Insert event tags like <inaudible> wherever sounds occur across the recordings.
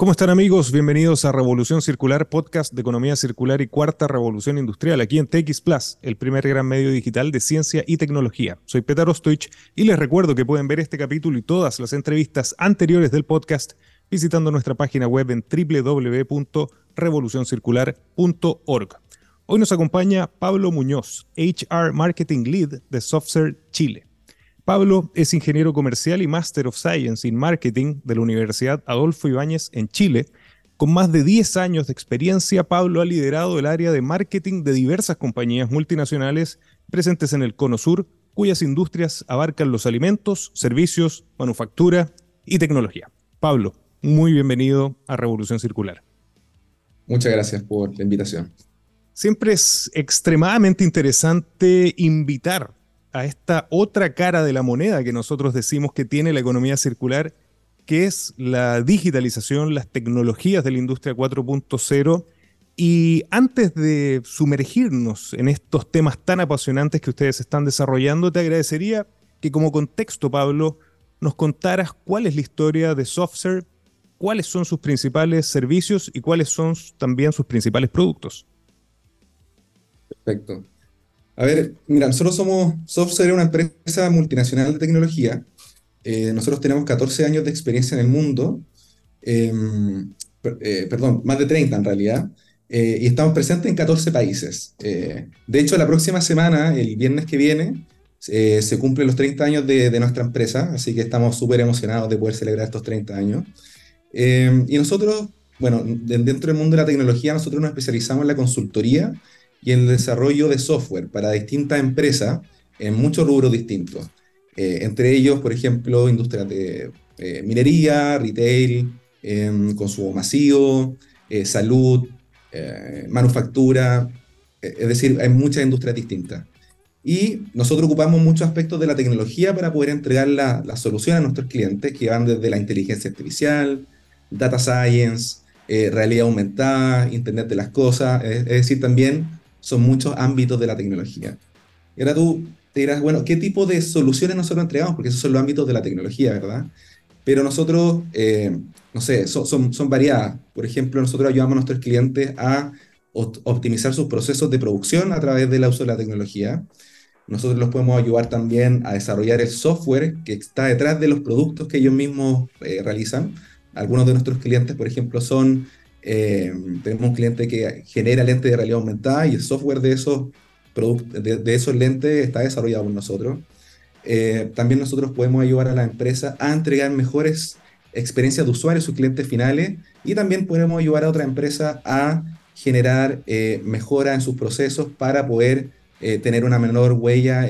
¿Cómo están amigos? Bienvenidos a Revolución Circular, podcast de economía circular y cuarta revolución industrial, aquí en TX Plus, el primer gran medio digital de ciencia y tecnología. Soy Peter Ostoich y les recuerdo que pueden ver este capítulo y todas las entrevistas anteriores del podcast visitando nuestra página web en www.revolucioncircular.org. Hoy nos acompaña Pablo Muñoz, HR Marketing Lead de Software Chile. Pablo es ingeniero comercial y Master of Science in Marketing de la Universidad Adolfo Ibáñez en Chile. Con más de 10 años de experiencia, Pablo ha liderado el área de marketing de diversas compañías multinacionales presentes en el Cono Sur, cuyas industrias abarcan los alimentos, servicios, manufactura y tecnología. Pablo, muy bienvenido a Revolución Circular. Muchas gracias por la invitación. Siempre es extremadamente interesante invitar a esta otra cara de la moneda que nosotros decimos que tiene la economía circular, que es la digitalización, las tecnologías de la industria 4.0. Y antes de sumergirnos en estos temas tan apasionantes que ustedes están desarrollando, te agradecería que como contexto, Pablo, nos contaras cuál es la historia de Software, cuáles son sus principales servicios y cuáles son también sus principales productos. Perfecto. A ver, mira, nosotros somos, Software una empresa multinacional de tecnología. Eh, nosotros tenemos 14 años de experiencia en el mundo, em, eh, perdón, más de 30 en realidad, eh, y estamos presentes en 14 países. de hecho, la próxima semana, el viernes que viene, se cumplen los 30 años de, de nuestra empresa, así que estamos súper emocionados de poder celebrar estos 30 años. Em, y nosotros, bueno, dentro del mundo de la tecnología, nosotros nos especializamos en la consultoría y en el desarrollo de software para distintas empresas en muchos rubros distintos. Eh, entre ellos, por ejemplo, industrias de eh, minería, retail, em, consumo masivo, eh, salud, manufactura, es decir, hay muchas industrias distintas. Y nosotros ocupamos muchos aspectos de la tecnología para poder entregar la, la solución a nuestros clientes, que van desde la inteligencia artificial, data science, realidad aumentada, Internet de las cosas, es decir, también son muchos ámbitos de la tecnología. Y ahora tú te dirás, bueno, ¿qué tipo de soluciones nosotros entregamos? Porque esos son los ámbitos de la tecnología, ¿verdad? Pero nosotros, eh, no sé, son, son, variadas. Por ejemplo, nosotros ayudamos a nuestros clientes a optimizar sus procesos de producción a través del uso de la tecnología. Nosotros los podemos ayudar también a desarrollar el software que está detrás de los productos que ellos mismos eh, realizan. Algunos de nuestros clientes, por ejemplo, son eh, tenemos un cliente que genera lentes de realidad aumentada y el software de esos, de, de esos lentes está desarrollado por nosotros. Eh, también nosotros podemos ayudar a la empresa a entregar mejores experiencias de usuario a sus clientes finales y también podemos ayudar a otra empresa a generar eh, mejora en sus procesos para poder tener una menor huella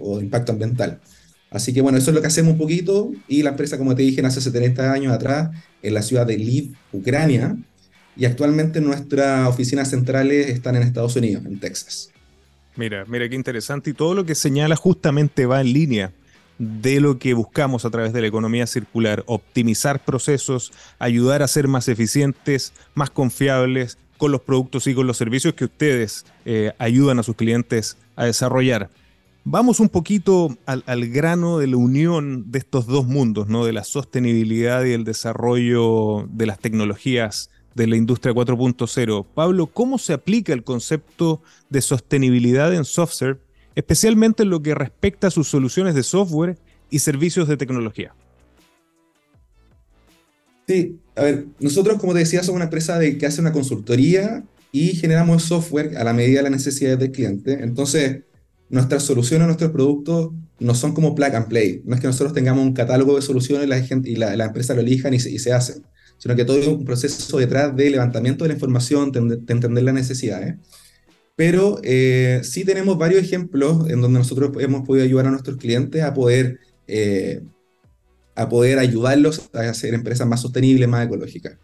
o impacto ambiental. Así que bueno, eso es lo que hacemos un poquito y la empresa, como te dije, nace hace 30 años atrás en la ciudad de Lviv, Ucrania, y actualmente nuestras oficinas centrales están en Estados Unidos, en Texas. Mira, mira qué interesante y todo lo que señala justamente va en línea de lo que buscamos a través de la economía circular, optimizar procesos, ayudar a ser más eficientes, más confiables con los productos y con los servicios que ustedes eh, ayudan a sus clientes a desarrollar. Vamos un poquito al, grano de la unión de estos dos mundos, ¿no? de la sostenibilidad y el desarrollo de las tecnologías de la industria 4.0. Pablo, ¿cómo se aplica el concepto de sostenibilidad en software, especialmente en lo que respecta a sus soluciones de software y servicios de tecnología? Sí, a ver, nosotros, como te decía, somos una empresa de, que hace una consultoría y generamos software a la medida de las necesidades del cliente. Entonces, nuestras soluciones, nuestros productos no son como plug and play. No es que nosotros tengamos un catálogo de soluciones la, gente, y la, empresa lo elijan y se, y se hacen, sino que todo es un proceso detrás de levantamiento de la información, de, entender las necesidades. Pero eh, sí tenemos varios ejemplos en donde nosotros hemos podido ayudar a nuestros clientes a poder, eh, a poder ayudarlos a hacer empresas más sostenibles, más ecológicas.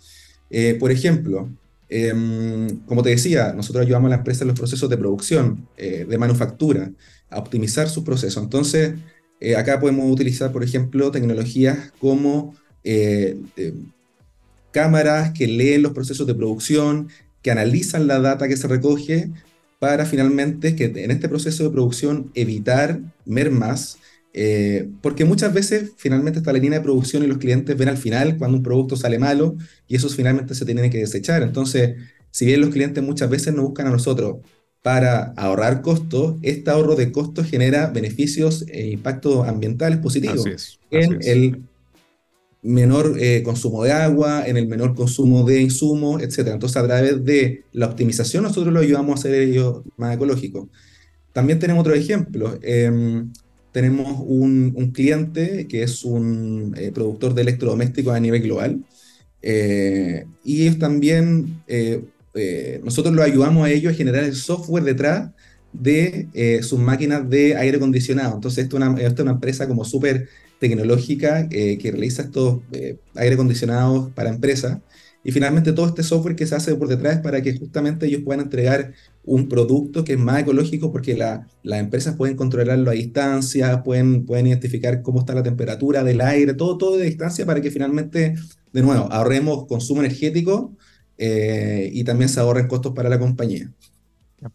Eh, por ejemplo, Em, como te decía, nosotros ayudamos a la empresa en los procesos de producción, eh, de manufactura, a optimizar sus procesos. Entonces, eh, acá podemos utilizar, por ejemplo, tecnologías como eh, cámaras que leen los procesos de producción, que analizan la data que se recoge para finalmente que en este proceso de producción evitar mermas Eh, porque muchas veces finalmente está la línea de producción y los clientes ven al final cuando un producto sale malo y esos finalmente se tienen que desechar. Entonces, si bien los clientes muchas veces nos buscan a nosotros para ahorrar costos, este ahorro de costos genera beneficios e impactos ambientales positivos en el menor eh, consumo de agua, en el menor consumo de insumos, etc. Entonces, a través de la optimización, nosotros lo ayudamos a hacer ellos más ecológicos. También tenemos otro ejemplo. Em, tenemos un, cliente que es un eh, productor de electrodomésticos a nivel global. Eh, y ellos también, eh, nosotros lo ayudamos a ellos a generar el software detrás de sus máquinas de aire acondicionado. Entonces, esto es una empresa como súper tecnológica que realiza estos aire acondicionados para empresas. Y finalmente todo este software que se hace por detrás para que justamente ellos puedan entregar un producto que es más ecológico porque las empresas pueden controlarlo a distancia, pueden, pueden identificar cómo está la temperatura del aire, todo, todo de distancia para que finalmente, de nuevo, ahorremos consumo energético eh, y también se ahorren costos para la compañía.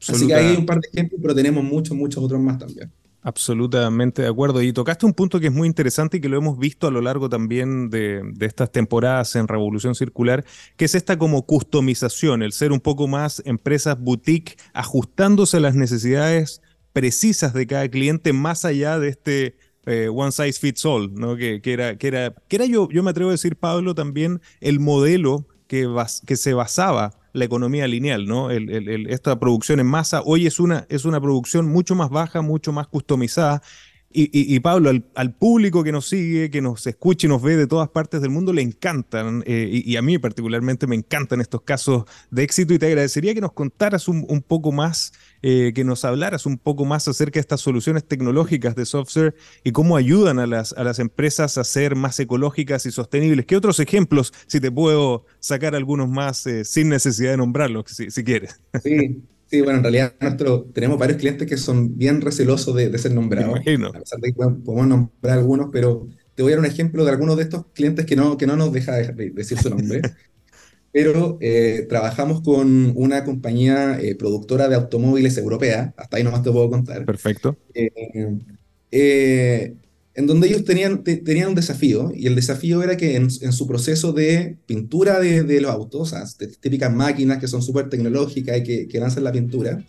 Así que hay un par de ejemplos, pero tenemos muchos, muchos otros más también. Absolutamente de acuerdo. Y tocaste un punto que es muy interesante y que lo hemos visto a lo largo también de, estas temporadas en Revolución Circular, que es esta como customización, el ser un poco más empresas boutique, ajustándose a las necesidades precisas de cada cliente, más allá de este eh, one size fits all, ¿no? Que, era, que era, que era yo, yo me atrevo a decir, Pablo, también el modelo que, que se basaba la economía lineal, ¿no? esta producción en masa hoy es una, es una producción mucho más baja, mucho más customizada y, Pablo, al, público que nos sigue, que nos escucha y nos ve de todas partes del mundo, le encantan, eh, y, a mí particularmente me encantan estos casos de éxito, y te agradecería que nos contaras un, poco más, eh, que nos hablaras un poco más acerca de estas soluciones tecnológicas de software y cómo ayudan a las, a las empresas a ser más ecológicas y sostenibles. ¿Qué otros ejemplos, si te puedo sacar algunos más eh, sin necesidad de nombrarlos, si, si quieres? Sí. <laughs> Sí, bueno, en realidad nosotros tenemos varios clientes que son bien recelosos de, ser nombrados. A pesar de que podemos nombrar algunos, pero te voy a dar un ejemplo de algunos de estos clientes que no, que no nos deja de decir su nombre. <laughs> pero eh, trabajamos con una compañía eh, productora de automóviles europea, hasta ahí nomás te puedo contar. Perfecto. Eh, en donde ellos tenían, tenían un desafío, y el desafío era que en, su proceso de pintura de, los autos, típicas máquinas que son súper tecnológicas y que, que, lanzan la pintura,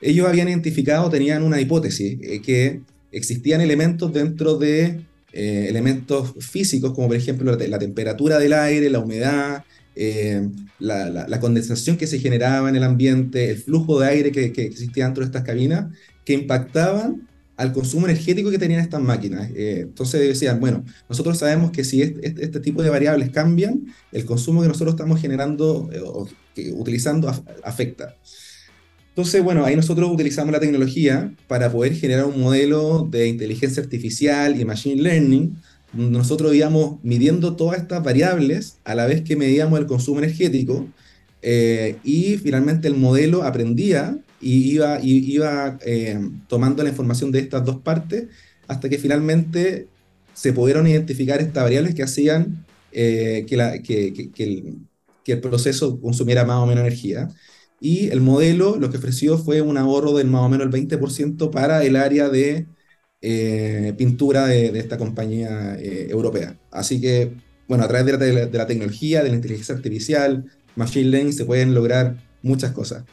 ellos habían identificado, tenían una hipótesis, eh, que existían elementos dentro de eh, elementos físicos, como por ejemplo la, temperatura del aire, la humedad, eh, la, condensación que se generaba en el ambiente, el flujo de aire que, que existía dentro de estas cabinas, que impactaban al consumo energético que tenían estas máquinas. Eh, entonces decían, bueno, nosotros sabemos que si este, este, tipo de variables cambian, el consumo que nosotros estamos generando eh, o utilizando afecta. Entonces, bueno, ahí nosotros utilizamos la tecnología para poder generar un modelo de inteligencia artificial y machine learning, nosotros íbamos midiendo todas estas variables a la vez que medíamos el consumo energético eh, y finalmente el modelo aprendía y iba, iba eh, tomando la información de estas dos partes hasta que finalmente se pudieron identificar estas variables que hacían eh, que, la, que, que, el, que, el, proceso consumiera más o menos energía. Y el modelo lo que ofreció fue un ahorro del más o menos el 20% para el área de eh, pintura de, de, esta compañía europea. Así que, bueno, a través de la, de la, tecnología, de la inteligencia artificial, machine learning, se pueden lograr muchas cosas.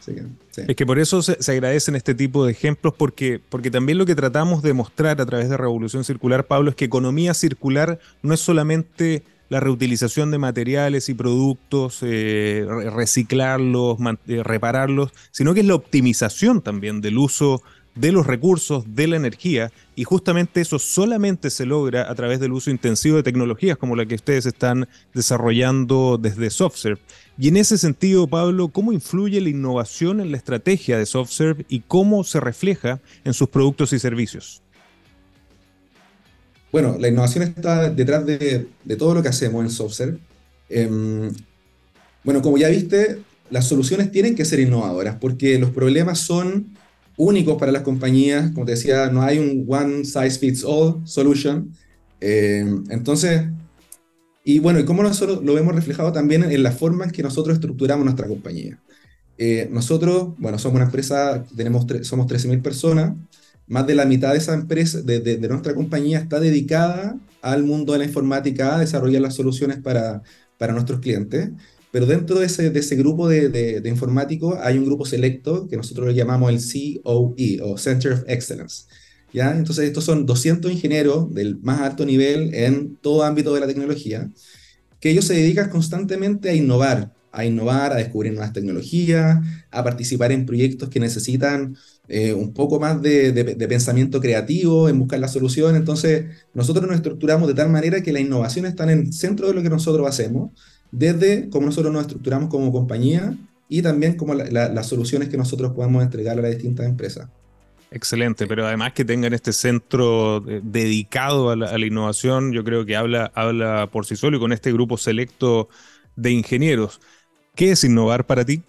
Es que por eso se, agradecen este tipo de ejemplos, porque, porque también lo que tratamos de mostrar a través de Revolución Circular, Pablo, es que economía circular no es solamente la reutilización de materiales y productos, eh, reciclarlos, eh, repararlos, sino que es la optimización también del uso de los recursos, de la energía, y justamente eso solamente se logra a través del uso intensivo de tecnologías como la que ustedes están desarrollando desde SoftServe. Y en ese sentido, Pablo, ¿cómo influye la innovación en la estrategia de SoftServe y cómo se refleja en sus productos y servicios? Bueno, la innovación está detrás de, todo lo que hacemos en SoftServe. Em, bueno, como ya viste, las soluciones tienen que ser innovadoras porque los problemas son únicos para las compañías. Como te decía, no hay un one size fits all solution. Eh, entonces, y bueno, y cómo nosotros lo vemos reflejado también en la forma en que nosotros estructuramos nuestra compañía. Eh, nosotros, bueno, somos una empresa, tenemos somos 13.000 personas, más de la mitad de esa empresa, de, nuestra compañía, está dedicada al mundo de la informática, a desarrollar las soluciones para, para nuestros clientes. Pero dentro de ese, de ese grupo de, de, informáticos hay un grupo selecto que nosotros le llamamos el COE o Center of Excellence. Entonces, estos son 200 ingenieros del más alto nivel en todo ámbito de la tecnología, que ellos se dedican constantemente a innovar, a innovar, a descubrir nuevas tecnologías, a participar en proyectos que necesitan eh, un poco más de, de, pensamiento creativo, en buscar la solución. Entonces, nosotros nos estructuramos de tal manera que la innovación está en el centro de lo que nosotros hacemos desde cómo nosotros nos estructuramos como compañía y también como las soluciones que nosotros podemos entregar a las distintas empresas. Excelente, pero además que tengan este centro eh, dedicado a la, innovación, yo creo que habla, habla por sí solo y con este grupo selecto de ingenieros. ¿Qué es innovar para ti?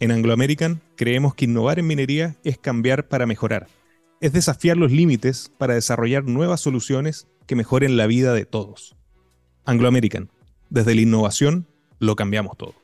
En Anglo American creemos que innovar en minería es cambiar para mejorar. Es desafiar los límites para desarrollar nuevas soluciones que mejoren la vida de todos. Anglo American, desde la innovación lo cambiamos todo.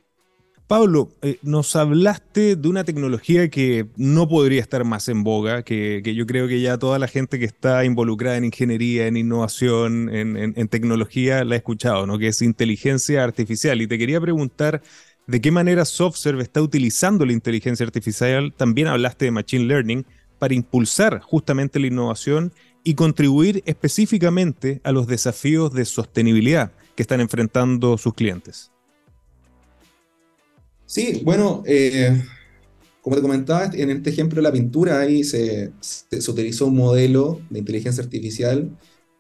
Pablo, eh, nos hablaste de una tecnología que no podría estar más en boga, que, yo creo que ya toda la gente que está involucrada en ingeniería, en innovación, en, tecnología, la ha escuchado, ¿no? que es inteligencia artificial. Y te quería preguntar de qué manera SoftServe está utilizando la inteligencia artificial. También hablaste de Machine Learning para impulsar justamente la innovación y contribuir específicamente a los desafíos de sostenibilidad que están enfrentando sus clientes. Sí, bueno, eh, como te comentaba, en este ejemplo de la pintura, ahí se, se, utilizó un modelo de inteligencia artificial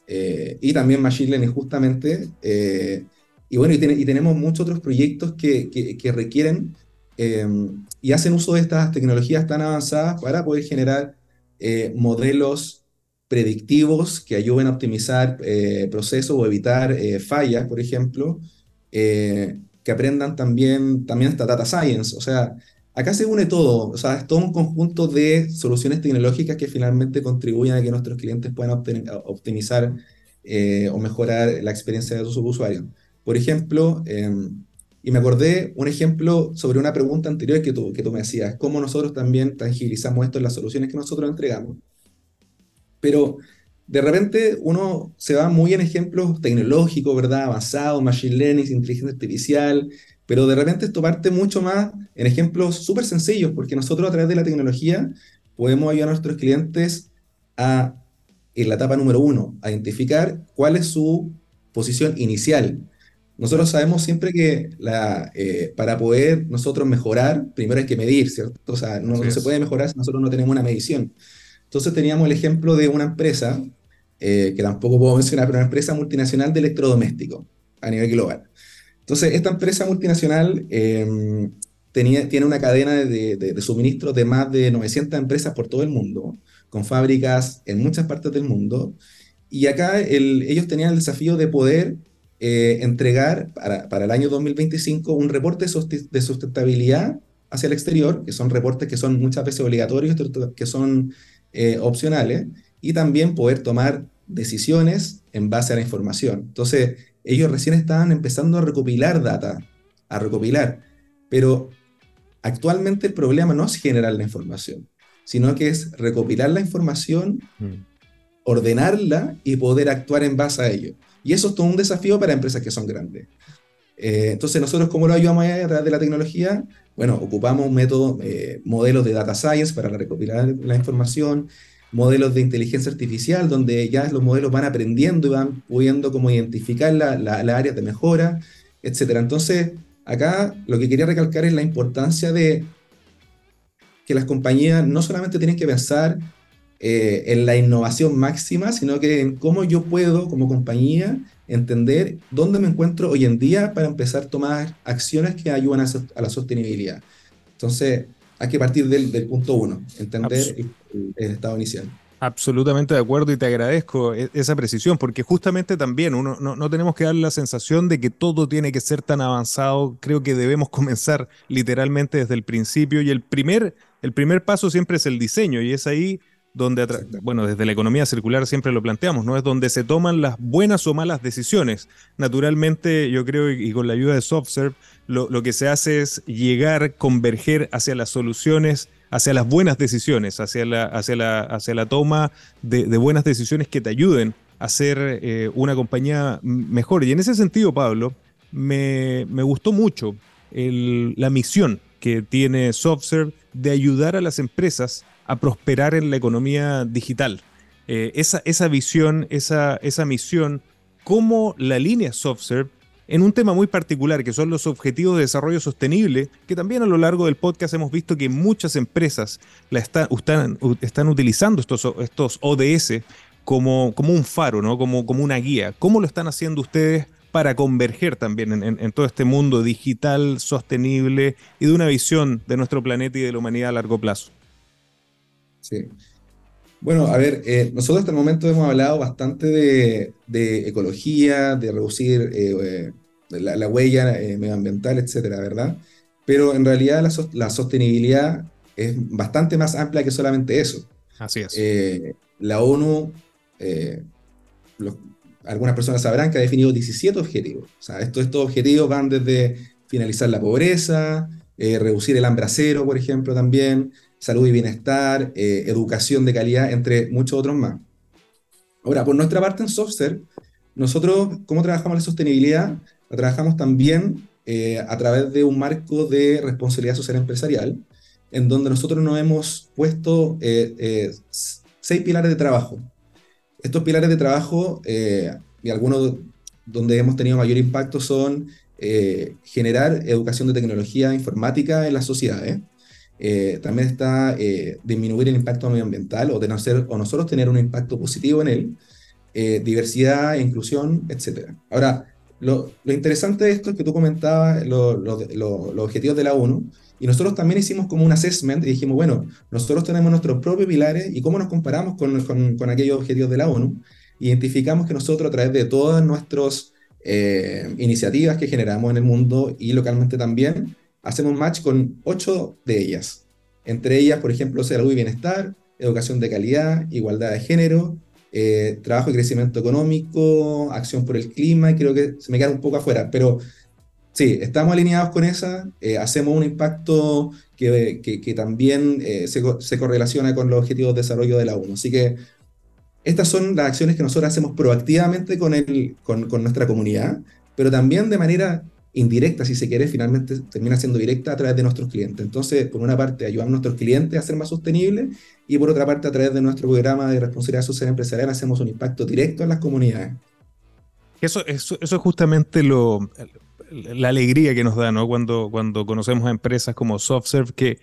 eh, y también Machine Learning justamente. Eh, y bueno, y, tenemos muchos otros proyectos que, que, requieren y hacen uso de estas tecnologías tan avanzadas para poder generar modelos predictivos que ayuden a optimizar procesos o evitar fallas, por ejemplo que aprendan también, también hasta data science. O sea, acá se une todo, o sea, es todo un conjunto de soluciones tecnológicas que finalmente contribuyen a que nuestros clientes puedan optimizar eh, o mejorar la experiencia de sus usuarios. Por ejemplo, em, y me acordé un ejemplo sobre una pregunta anterior que tú, que tú me hacías, cómo nosotros también tangibilizamos esto en las soluciones que nosotros entregamos. Pero de repente uno se va muy en ejemplos tecnológicos, ¿verdad? Avanzados, machine learning, inteligencia artificial, pero de repente esto parte mucho más en ejemplos súper sencillos, porque nosotros a través de la tecnología podemos ayudar a nuestros clientes a, en la etapa número uno, a identificar cuál es su posición inicial. Nosotros sabemos siempre que la, eh, para poder nosotros mejorar, primero hay que medir, ¿cierto? O sea, no, no se puede mejorar si nosotros no tenemos una medición. Entonces teníamos el ejemplo de una empresa eh, que tampoco puedo mencionar, pero una empresa multinacional de electrodomésticos a nivel global. Entonces, esta empresa multinacional em, tiene una cadena de, de, suministros de más de 900 empresas por todo el mundo, con fábricas en muchas partes del mundo. Y acá ellos tenían el desafío de poder eh, entregar para, para, el año 2025 un reporte de sustentabilidad hacia el exterior, que son reportes que son muchas veces obligatorios, que son eh, opcionales, y también poder tomar decisiones en base a la información. Entonces, ellos recién estaban empezando a recopilar data, a recopilar, pero actualmente el problema no es generar la información, sino que es recopilar la información, mm. ordenarla y poder actuar en base a ello. Y eso es todo un desafío para empresas que son grandes. Eh, entonces, nosotros, ¿cómo lo ayudamos a través de la tecnología? Bueno, ocupamos un método, eh, modelos de data science para recopilar la información, modelos de inteligencia artificial, donde ya los modelos van aprendiendo y van pudiendo como identificar las la, áreas de mejora, etc. Entonces, acá lo que quería recalcar es la importancia de que las compañías no solamente tienen que pensar eh, en la innovación máxima, sino que en cómo yo puedo, como compañía, entender dónde me encuentro hoy en día para empezar a tomar acciones que ayuden a, la sostenibilidad. Entonces, hay que partir del, del punto uno, entender el, estado inicial. Absolutamente de acuerdo y te agradezco e, esa precisión, porque justamente también uno, no, no, tenemos que dar la sensación de que todo tiene que ser tan avanzado. Creo que debemos <laughs> comenzar literalmente desde el principio y el primer, el primer paso siempre es el diseño y es ahí donde, bueno, desde la economía circular siempre lo planteamos, ¿no? Es donde se toman las buenas o malas decisiones. Naturalmente, yo creo, y con la ayuda de SoftServe, lo, lo que se hace es llegar, converger hacia las soluciones hacia las buenas decisiones, hacia la, hacia la, hacia la toma de, buenas decisiones que te ayuden a ser eh, una compañía mejor. Y en ese sentido, Pablo, me, gustó mucho la misión que tiene SoftServe de ayudar a las empresas a prosperar en la economía digital. Eh, esa, esa visión, esa, esa misión, como la línea SoftServe en un tema muy particular, que son los objetivos de desarrollo sostenible, que también a lo largo del podcast hemos visto que muchas empresas la están, utilizando estos, ODS como, un faro, ¿no? como, una guía. ¿Cómo lo están haciendo ustedes para converger también en, todo este mundo digital, sostenible y de una visión de nuestro planeta y de la humanidad a largo plazo? Sí. Bueno, a ver, eh, nosotros hasta el momento hemos hablado bastante de, ecología, de reducir eh, la, huella eh, medioambiental, etcétera, ¿verdad? Pero en realidad la, sostenibilidad es bastante más amplia que solamente eso. Así es. Eh, la ONU, eh, algunas personas sabrán que ha definido 17 objetivos. O sea, estos, estos objetivos van desde finalizar la pobreza, reducir el hambre a cero, por ejemplo, también, salud y bienestar, educación de calidad, entre muchos otros más. Ahora, por nuestra parte en Software, nosotros, ¿cómo trabajamos la sostenibilidad? Trabajamos también eh, a través de un marco de responsabilidad social empresarial, en donde nosotros nos hemos puesto eh, eh, seis pilares de trabajo. Estos pilares de trabajo, y algunos donde hemos tenido mayor impacto, son generar educación de tecnología informática en las sociedades. también está disminuir el impacto medioambiental o, de o nosotros tener un impacto positivo en él, diversidad, inclusión, etc. Ahora, lo, interesante de esto es que tú comentabas los objetivos de la ONU y nosotros también hicimos como un assessment y dijimos, bueno, nosotros tenemos nuestros propios pilares y cómo nos comparamos con, con, aquellos objetivos de la ONU. Identificamos que nosotros a través de todas nuestras eh, iniciativas que generamos en el mundo y localmente también, hacemos match con ocho de ellas. Entre ellas, por ejemplo, salud y bienestar, educación de calidad, igualdad de género, eh, trabajo y crecimiento económico, acción por el clima, y creo que se me queda un poco afuera, pero sí, estamos alineados con esa, eh, hacemos un impacto que, que, también eh, se, se, correlaciona con los objetivos de desarrollo de la ONU. Así que estas son las acciones que nosotros hacemos proactivamente con, el, con, con nuestra comunidad, pero también de manera indirecta, si se quiere, finalmente termina siendo directa a través de nuestros clientes. Entonces, por una parte, ayudamos a nuestros clientes a ser más sostenibles y por otra parte, a través de nuestro programa de responsabilidad social empresarial, hacemos un impacto directo en las comunidades. Eso, eso, eso es justamente lo, la alegría que nos da ¿no? cuando, cuando conocemos a empresas como SoftServe que,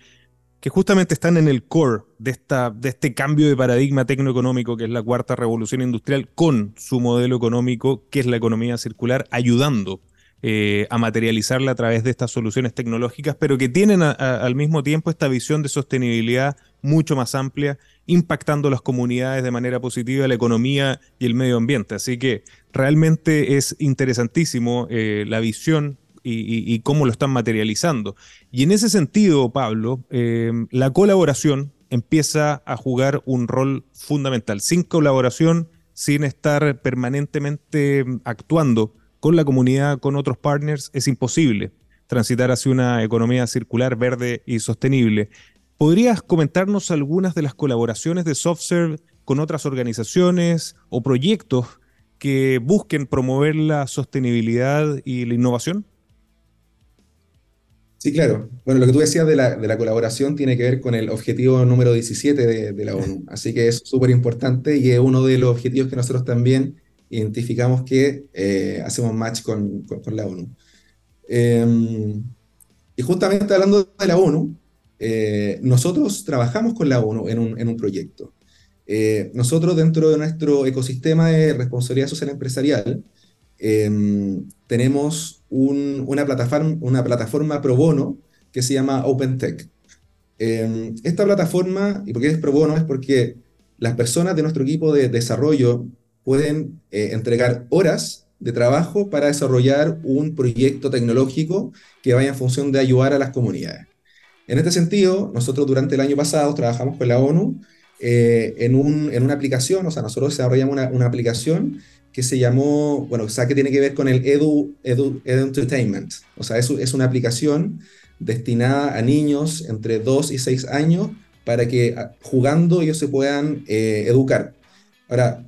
que justamente están en el core de, esta, de este cambio de paradigma tecnoeconómico que es la cuarta revolución industrial con su modelo económico que es la economía circular, ayudando eh, a materializarla a través de estas soluciones tecnológicas, pero que tienen al mismo tiempo esta visión de sostenibilidad mucho más amplia, impactando las comunidades de manera positiva, la economía y el medio ambiente. Así que realmente es interesantísimo eh, la visión y, cómo lo están materializando. Y en ese sentido, Pablo, eh, la colaboración empieza a jugar un rol fundamental. Sin colaboración, sin estar permanentemente actuando con la comunidad, con otros partners, es imposible transitar hacia una economía circular, verde y sostenible. ¿Podrías comentarnos algunas de las colaboraciones de SoftServe con otras organizaciones o proyectos que busquen promover la sostenibilidad y la innovación? Sí, claro. Bueno, lo que tú decías de la, colaboración tiene que ver con el objetivo número 17 de, la ONU. Así que es súper importante y es uno de los objetivos que nosotros también identificamos que eh, hacemos match con, con, la ONU. Em, y justamente hablando de la ONU, eh, nosotros trabajamos con la ONU en un, en un proyecto. Eh, nosotros dentro de nuestro ecosistema de responsabilidad social empresarial em, tenemos un, una, plataforma, una plataforma pro bono que se llama OpenTech. Em, esta plataforma, y por qué es pro bono, es porque las personas de nuestro equipo de desarrollo pueden eh, entregar horas de trabajo para desarrollar un proyecto tecnológico que vaya en función de ayudar a las comunidades. En este sentido, nosotros durante el año pasado trabajamos con la ONU eh, en, un, en, una aplicación, o sea, nosotros desarrollamos una, una, aplicación que se llamó, bueno, o sea, que tiene que ver con el Edu, Edu, Edu Entertainment. O sea, es, es una aplicación destinada a niños entre 2 y 6 años para que jugando ellos se puedan eh, educar. Ahora,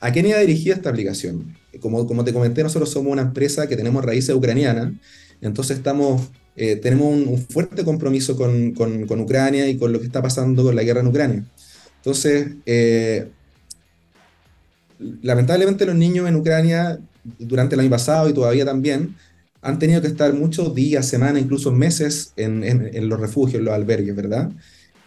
¿a quién iba dirigida esta aplicación? Como, como te comenté, nosotros somos una empresa que tenemos raíces ucranianas, entonces estamos, eh, tenemos un, fuerte compromiso con, con, con, Ucrania y con lo que está pasando con la guerra en Ucrania. Entonces, eh, lamentablemente los niños en Ucrania durante el año pasado y todavía también han tenido que estar muchos días, semanas, incluso meses en, en, los refugios, en los albergues, ¿verdad?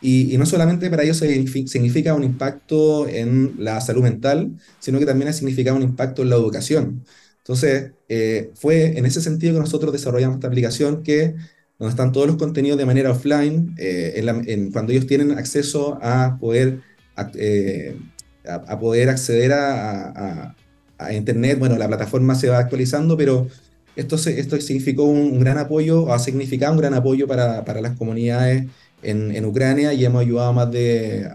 Y, y, no solamente para ellos significa un impacto en la salud mental, sino que también ha significado un impacto en la educación. Entonces, eh, fue en ese sentido que nosotros desarrollamos esta aplicación que donde están todos los contenidos de manera offline, eh, en en, cuando ellos tienen acceso a poder, eh, a, a, poder acceder a, a, a, Internet. Bueno, la plataforma se va actualizando, pero esto, esto significó un, gran apoyo, ha significado un gran apoyo para, para las comunidades en, en, Ucrania y hemos ayudado a más de,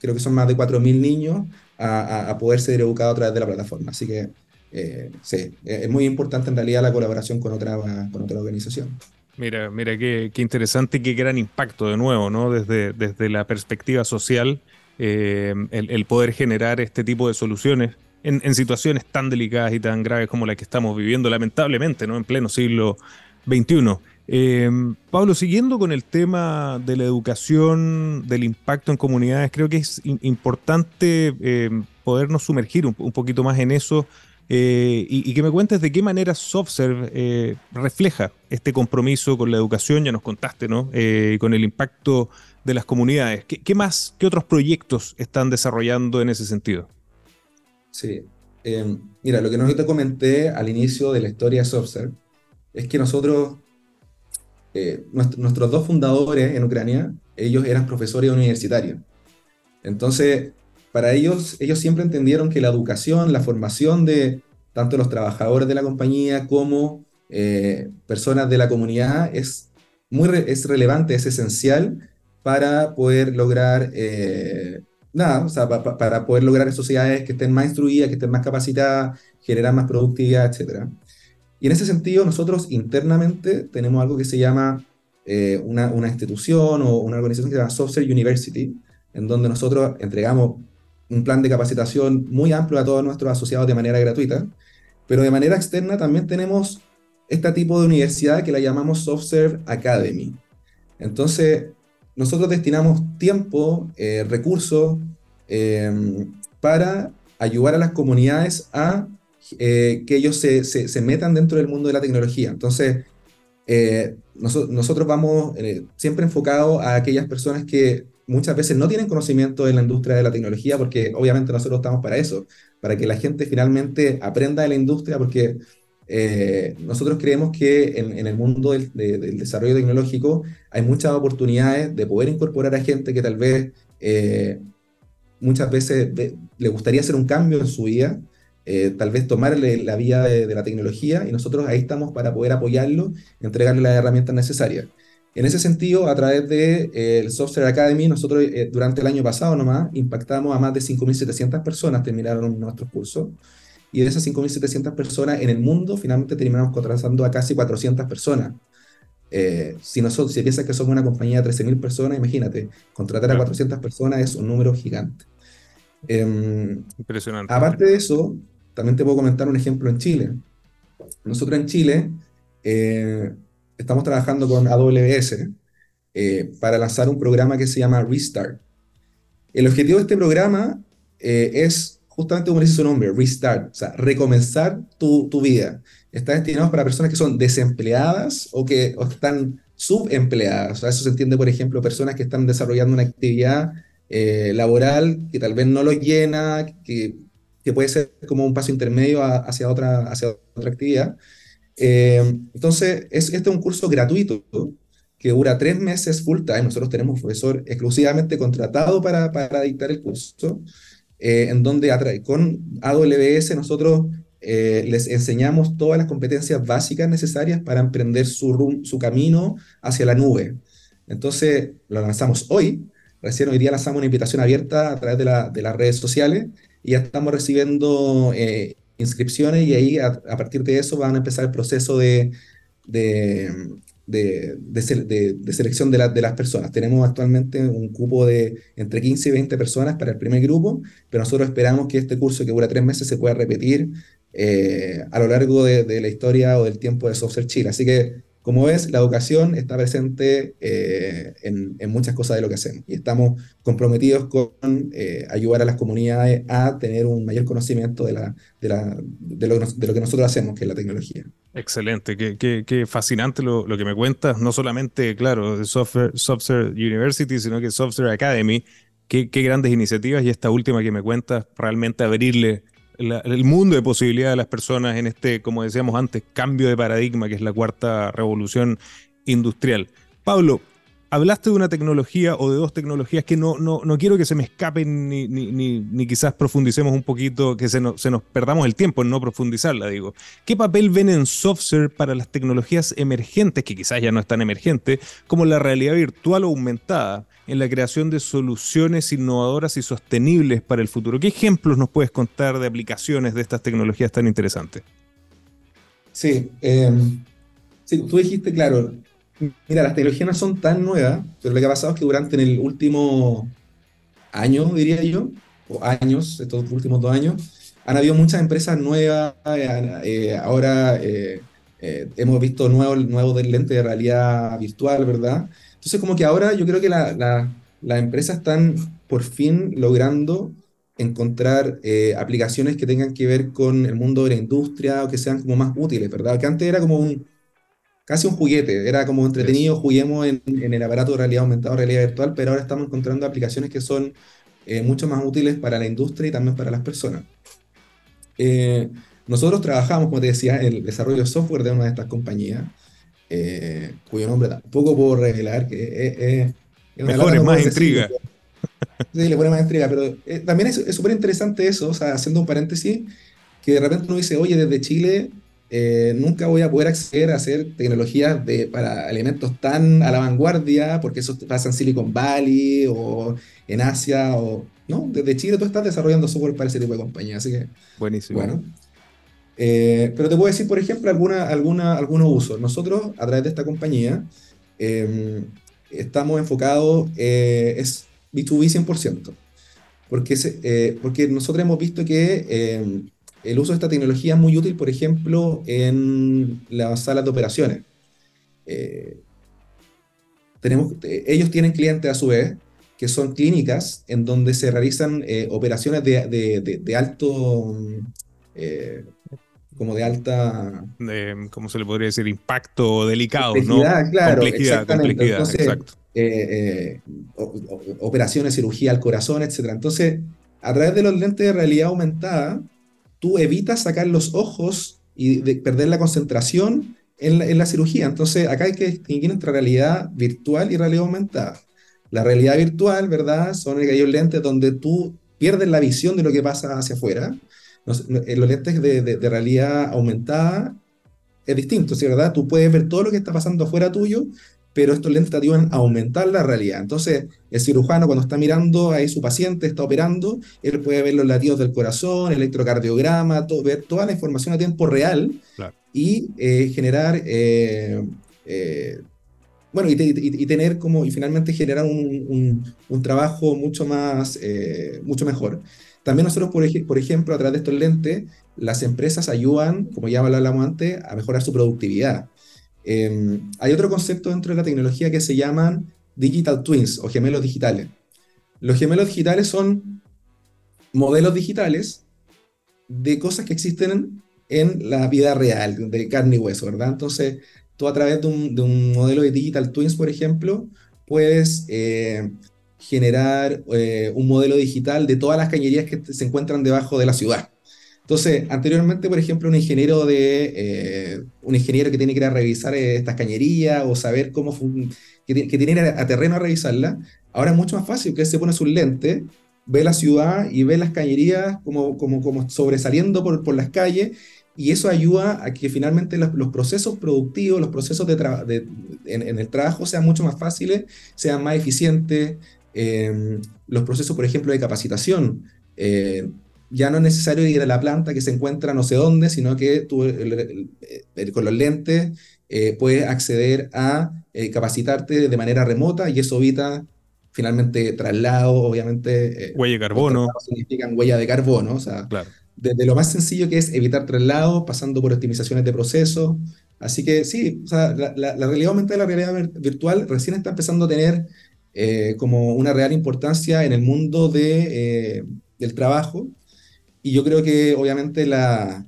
creo que son más de 4.000 niños a, poder ser educados a través de la plataforma. Así que eh, sí, es muy importante en realidad la colaboración con otra, con otra organización. Mira, mira qué, interesante y qué gran impacto de nuevo, ¿no? Desde, desde la perspectiva social, eh, el, poder generar este tipo de soluciones en, situaciones tan delicadas y tan graves como la que estamos viviendo, lamentablemente, ¿no? En pleno siglo XXI. Eh, Pablo, siguiendo con el tema de la educación, del impacto en comunidades, creo que es importante eh, podernos sumergir un, poquito más en eso eh, y, que me cuentes de qué manera SoftServe refleja este compromiso con la educación, ya nos contaste, ¿no? con el impacto de las comunidades. ¿Qué, ¿Qué, más, qué otros proyectos están desarrollando en ese sentido? Sí. Eh, mira, lo que no comenté al inicio de la historia de SoftServe es que nosotros, eh, nuestros dos fundadores en Ucrania, ellos eran profesores universitarios. Entonces, para ellos, ellos siempre entendieron que la educación, la formación de tanto los trabajadores de la compañía como eh, personas de la comunidad es muy es relevante, es esencial para poder lograr nada, o sea, para poder lograr sociedades que estén más instruidas, que estén más capacitadas, generar más productividad, etc. Y en ese sentido, nosotros internamente tenemos algo que se llama eh, una, una, institución o una organización que se llama Software University, en donde nosotros entregamos un plan de capacitación muy amplio a todos nuestros asociados de manera gratuita, pero de manera externa también tenemos este tipo de universidad que la llamamos Software Academy. Entonces, nosotros destinamos tiempo, eh, recursos eh, para ayudar a las comunidades a eh, que ellos se, se, metan dentro del mundo de la tecnología. Entonces, nosotros vamos siempre enfocados a aquellas personas que muchas veces no tienen conocimiento en la industria de la tecnología, porque obviamente nosotros estamos para eso, para que la gente finalmente aprenda de la industria, porque eh, nosotros creemos que en, el mundo del, desarrollo tecnológico hay muchas oportunidades de poder incorporar a gente que tal vez eh, muchas veces le gustaría hacer un cambio en su vida, eh, tal vez tomarle la vía de, la tecnología y nosotros ahí estamos para poder apoyarlo, entregarle las herramientas necesarias. En ese sentido, a través de el Software Academy, nosotros durante el año pasado nomás impactamos a más de 5.700 personas terminaron nuestros cursos y de esas 5.700 personas en el mundo, finalmente terminamos contratando a casi 400 personas. Eh, si, nosotros, si piensas que somos una compañía de 13.000 personas, imagínate, contratar a 400 personas es un número gigante. Em, Impresionante. Aparte de eso, también te puedo comentar un ejemplo en Chile. Nosotros en Chile eh, estamos trabajando con AWS eh, para lanzar un programa que se llama Restart. El objetivo de este programa es justamente como dice su nombre, restart, o sea, recomenzar tu, tu vida. Está destinado para personas que son desempleadas o que están subempleadas. O sea, eso se entiende, por ejemplo, personas que están desarrollando una actividad eh, laboral que tal vez no lo llena, que, que, puede ser como un paso intermedio hacia, otra, hacia otra actividad. Eh, entonces, es, este es un curso gratuito que dura tres meses full time. Nosotros tenemos un profesor exclusivamente contratado para, para dictar el curso. Eh, en donde con AWS nosotros eh, les enseñamos todas las competencias básicas necesarias para emprender su, su camino hacia la nube. Entonces, lo lanzamos hoy. Recién hoy día lanzamos una invitación abierta a través de, la, de las redes sociales y ya estamos recibiendo eh, inscripciones y ahí a, partir de eso van a empezar el proceso de, de, de, selección de, las personas. Tenemos actualmente un cupo de entre 15 y 20 personas para el primer grupo, pero nosotros esperamos que este curso que dura tres meses se pueda repetir eh, a lo largo de, la historia o del tiempo de Software Chile. Así que como ves, la educación está presente eh, en, muchas cosas de lo que hacemos y estamos comprometidos con eh, ayudar a las comunidades a tener un mayor conocimiento de, lo, que nosotros hacemos, que es la tecnología. Excelente, qué, fascinante lo, que me cuentas, no solamente, claro, Software, Software University, sino que Software Academy. Qué, qué grandes iniciativas y esta última que me cuentas, realmente abrirle el mundo de posibilidades de las personas en este, como decíamos antes, cambio de paradigma que es la cuarta revolución industrial. Pablo, hablaste de una tecnología o de dos tecnologías que no, no, no quiero que se me escapen ni, ni, ni, quizás profundicemos un poquito, que se, se nos perdamos el tiempo en no profundizarla, digo. ¿Qué papel ven en software para las tecnologías emergentes, que quizás ya no están emergentes, como la realidad virtual aumentada? en la creación de soluciones innovadoras y sostenibles para el futuro. ¿Qué ejemplos nos puedes contar de aplicaciones de estas tecnologías tan interesantes? Sí, em, sí tú dijiste, claro, mira, las tecnologías no son tan nuevas, pero lo que ha pasado es que durante el último año, diría yo, o años, estos últimos dos años, han habido muchas empresas nuevas, eh, eh, ahora eh, hemos visto nuevos, nuevos lentes de realidad virtual, ¿verdad? Entonces, como que ahora yo creo que las empresas están por fin logrando encontrar eh, aplicaciones que tengan que ver con el mundo de la industria o que sean como más útiles, ¿verdad? Que antes era como un, casi un juguete, era como entretenido, juguemos en, el aparato de realidad aumentada, realidad virtual, pero ahora estamos encontrando aplicaciones que son eh, mucho más útiles para la industria y también para las personas. Eh, nosotros trabajamos, como te decía, en el desarrollo de software de una de estas compañías, eh, cuyo nombre tampoco puedo revelar, que es, Mejor, más intriga. sí, le pone más intriga, pero también es súper interesante eso, o sea, haciendo un paréntesis, que de repente uno dice, oye, desde Chile eh, nunca voy a poder acceder a hacer tecnologías de, para elementos tan a la vanguardia, porque eso pasa en Silicon Valley o en Asia, o no, desde Chile tú estás desarrollando software para ese tipo de compañía, así que... Buenísimo. Bueno, eh, pero te puedo decir, por ejemplo, alguna, alguna, algunos usos. Nosotros, a través de esta compañía, em, estamos enfocados, eh, es B2B 100%, porque, eh, porque nosotros hemos visto que em, el uso de esta tecnología es muy útil, por ejemplo, en las salas de operaciones. tenemos, ellos tienen clientes a su vez, que son clínicas en donde se realizan operaciones de, de, de alto como de alta... ¿Cómo se le podría decir? Impacto delicado, complejidad, ¿no? Claro, complejidad, complejidad, exacto. Eh, eh, operaciones, cirugía al corazón, etc. Entonces, a través de los lentes de realidad aumentada, tú evitas sacar los ojos y perder la concentración en la, cirugía. Entonces, acá hay que distinguir entre realidad virtual y realidad aumentada. La realidad virtual, ¿verdad? Son aquellos lentes donde tú pierdes la visión de lo que pasa hacia afuera eh, los lentes de, de, realidad aumentada es distinto, ¿sí, ¿verdad? Tú puedes ver todo lo que está pasando afuera tuyo, pero estos lentes te ayudan a aumentar la realidad. Entonces, el cirujano cuando está mirando a su paciente, está operando, él puede ver los latidos del corazón, el electrocardiograma, todo, ver toda la información a tiempo real y eh, generar, eh, bueno, y, y, tener como, y finalmente generar un, un, un trabajo mucho más, mucho mejor. También nosotros, por, por, ejemplo, a través de estos lentes, las empresas ayudan, como ya hablamos antes, a mejorar su productividad. Em, hay otro concepto dentro de la tecnología que se llaman digital twins o gemelos digitales. Los gemelos digitales son modelos digitales de cosas que existen en la vida real, de carne y hueso, ¿verdad? Entonces, tú a través de un, modelo de digital twins, por ejemplo, puedes eh, generar eh, un modelo digital de todas las cañerías que se encuentran debajo de la ciudad. Entonces, anteriormente, por ejemplo, un ingeniero de eh, un ingeniero que tiene que ir a revisar eh, estas cañerías o saber cómo que, tiene que ir a, terreno a revisarla, ahora es mucho más fácil que se pone sus lentes, ve la ciudad y ve las cañerías como, como, como sobresaliendo por, por las calles y eso ayuda a que finalmente los, procesos productivos, los procesos de, en, el trabajo sean mucho más fáciles, sean más eficientes, Em, los procesos, por ejemplo, de capacitación. Eh, ya no es necesario ir a la planta que se encuentra no sé dónde, sino que tú con los lentes eh, puedes acceder a eh, capacitarte de manera remota y eso evita finalmente traslado, obviamente. huella de carbono. Significan huella de carbono, o sea, desde lo más sencillo que es evitar traslado, pasando por optimizaciones de procesos. Así que sí, o sea, la, la, realidad aumentada y la realidad virtual recién está empezando a tener como una real importancia en el mundo de, del trabajo. Y yo creo que obviamente la,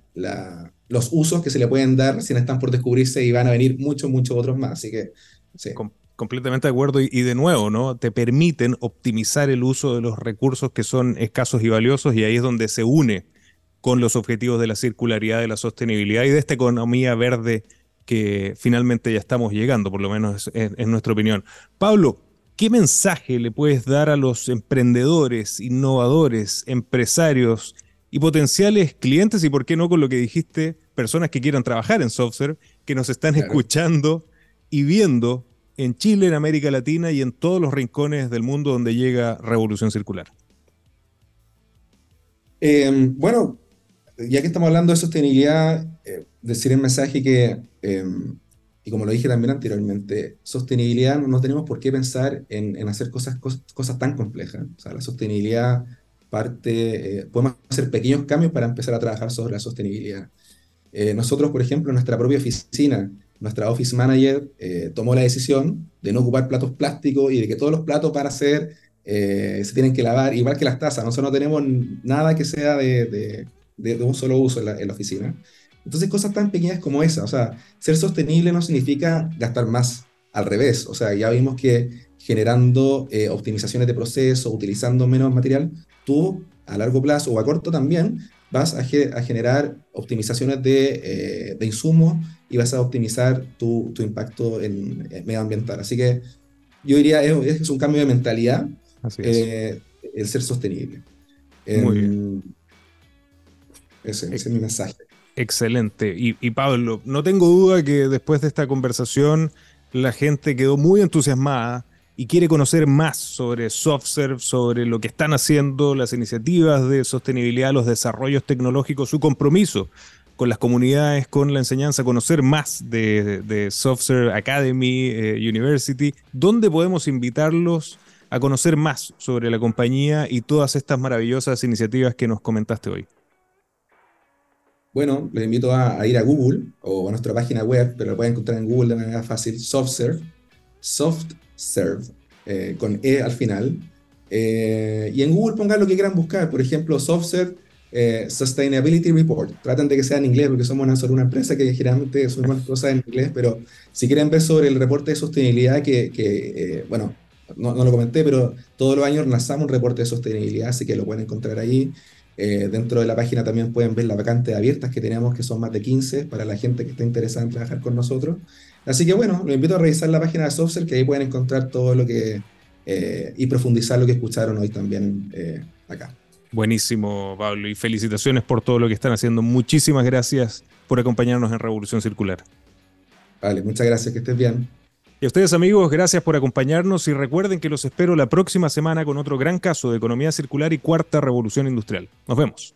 los usos que se le pueden dar si no están por descubrirse y van a venir muchos, muchos otros más. Así que, sí. completamente de acuerdo. Y, de nuevo, ¿no? Te permiten optimizar el uso de los recursos que son escasos y valiosos y ahí es donde se une con los objetivos de la circularidad, de la sostenibilidad y de esta economía verde que finalmente ya estamos llegando, por lo menos en nuestra opinión. Pablo, ¿qué mensaje le puedes dar a los emprendedores, innovadores, empresarios y potenciales clientes y por qué no con lo que dijiste, personas que quieran trabajar en software, que nos están escuchando y viendo en Chile, en América Latina y en todos los rincones del mundo donde llega Revolución Circular? Em, bueno, ya que estamos hablando de sostenibilidad, eh, decir el mensaje que, em, y como lo dije también anteriormente, sostenibilidad no tenemos por qué pensar en, en hacer cosas, cosas, cosas, tan complejas. O sea, la sostenibilidad parte, eh, podemos hacer pequeños cambios para empezar a trabajar sobre la sostenibilidad. Eh, nosotros, por ejemplo, en nuestra propia oficina, nuestra office manager eh, tomó la decisión de no ocupar platos plásticos y de que todos los platos para hacer se tienen que lavar, igual que las tazas. Nosotros no tenemos nada que sea de, de, de un solo uso en la, en la, oficina. Entonces, cosas tan pequeñas como esa, o sea, ser sostenible no significa gastar más, al revés. O sea, ya vimos que generando optimizaciones de proceso, utilizando menos material, tú a largo plazo o a corto también vas a, generar optimizaciones de, eh, insumos y vas a optimizar tu, impacto en, medioambiental. Así que yo diría, es, es un cambio de mentalidad eh, el ser sostenible. Muy em, bien. Ese, es mi mensaje. Excelente. y, Pablo, no tengo duda que después de esta conversación la gente quedó muy entusiasmada y quiere conocer más sobre SoftServe, sobre lo que están haciendo, las iniciativas de sostenibilidad, los desarrollos tecnológicos, su compromiso con las comunidades, con la enseñanza, conocer más de, de SoftServe Academy, eh, University, ¿dónde podemos invitarlos a conocer más sobre la compañía y todas estas maravillosas iniciativas que nos comentaste hoy? Bueno, les invito a, ir a Google o a nuestra página web, pero lo pueden encontrar en Google de manera fácil, SoftServe, Soft Serve, eh, con E al final. Eh, y en Google pongan lo que quieran buscar, por ejemplo, SoftServe eh, Sustainability Report. Traten de que sea en inglés porque somos una, una empresa que generalmente son cosas en inglés, pero si quieren ver sobre el reporte de sostenibilidad que, bueno, no, no, lo comenté, pero todos los años lanzamos un reporte de sostenibilidad, así que lo pueden encontrar ahí. dentro de la página también pueden ver las vacantes abiertas que tenemos, que son más de 15 para la gente que está interesada en trabajar con nosotros. Así que bueno, los invito a revisar la página de Software, que ahí pueden encontrar todo lo que eh, y profundizar lo que escucharon hoy también eh, acá. Buenísimo, Pablo, y felicitaciones por todo lo que están haciendo. Muchísimas gracias por acompañarnos en Revolución Circular. Vale, muchas gracias, que estés bien. Y a ustedes amigos, gracias por acompañarnos y recuerden que los espero la próxima semana con otro gran caso de economía circular y cuarta revolución industrial. Nos vemos.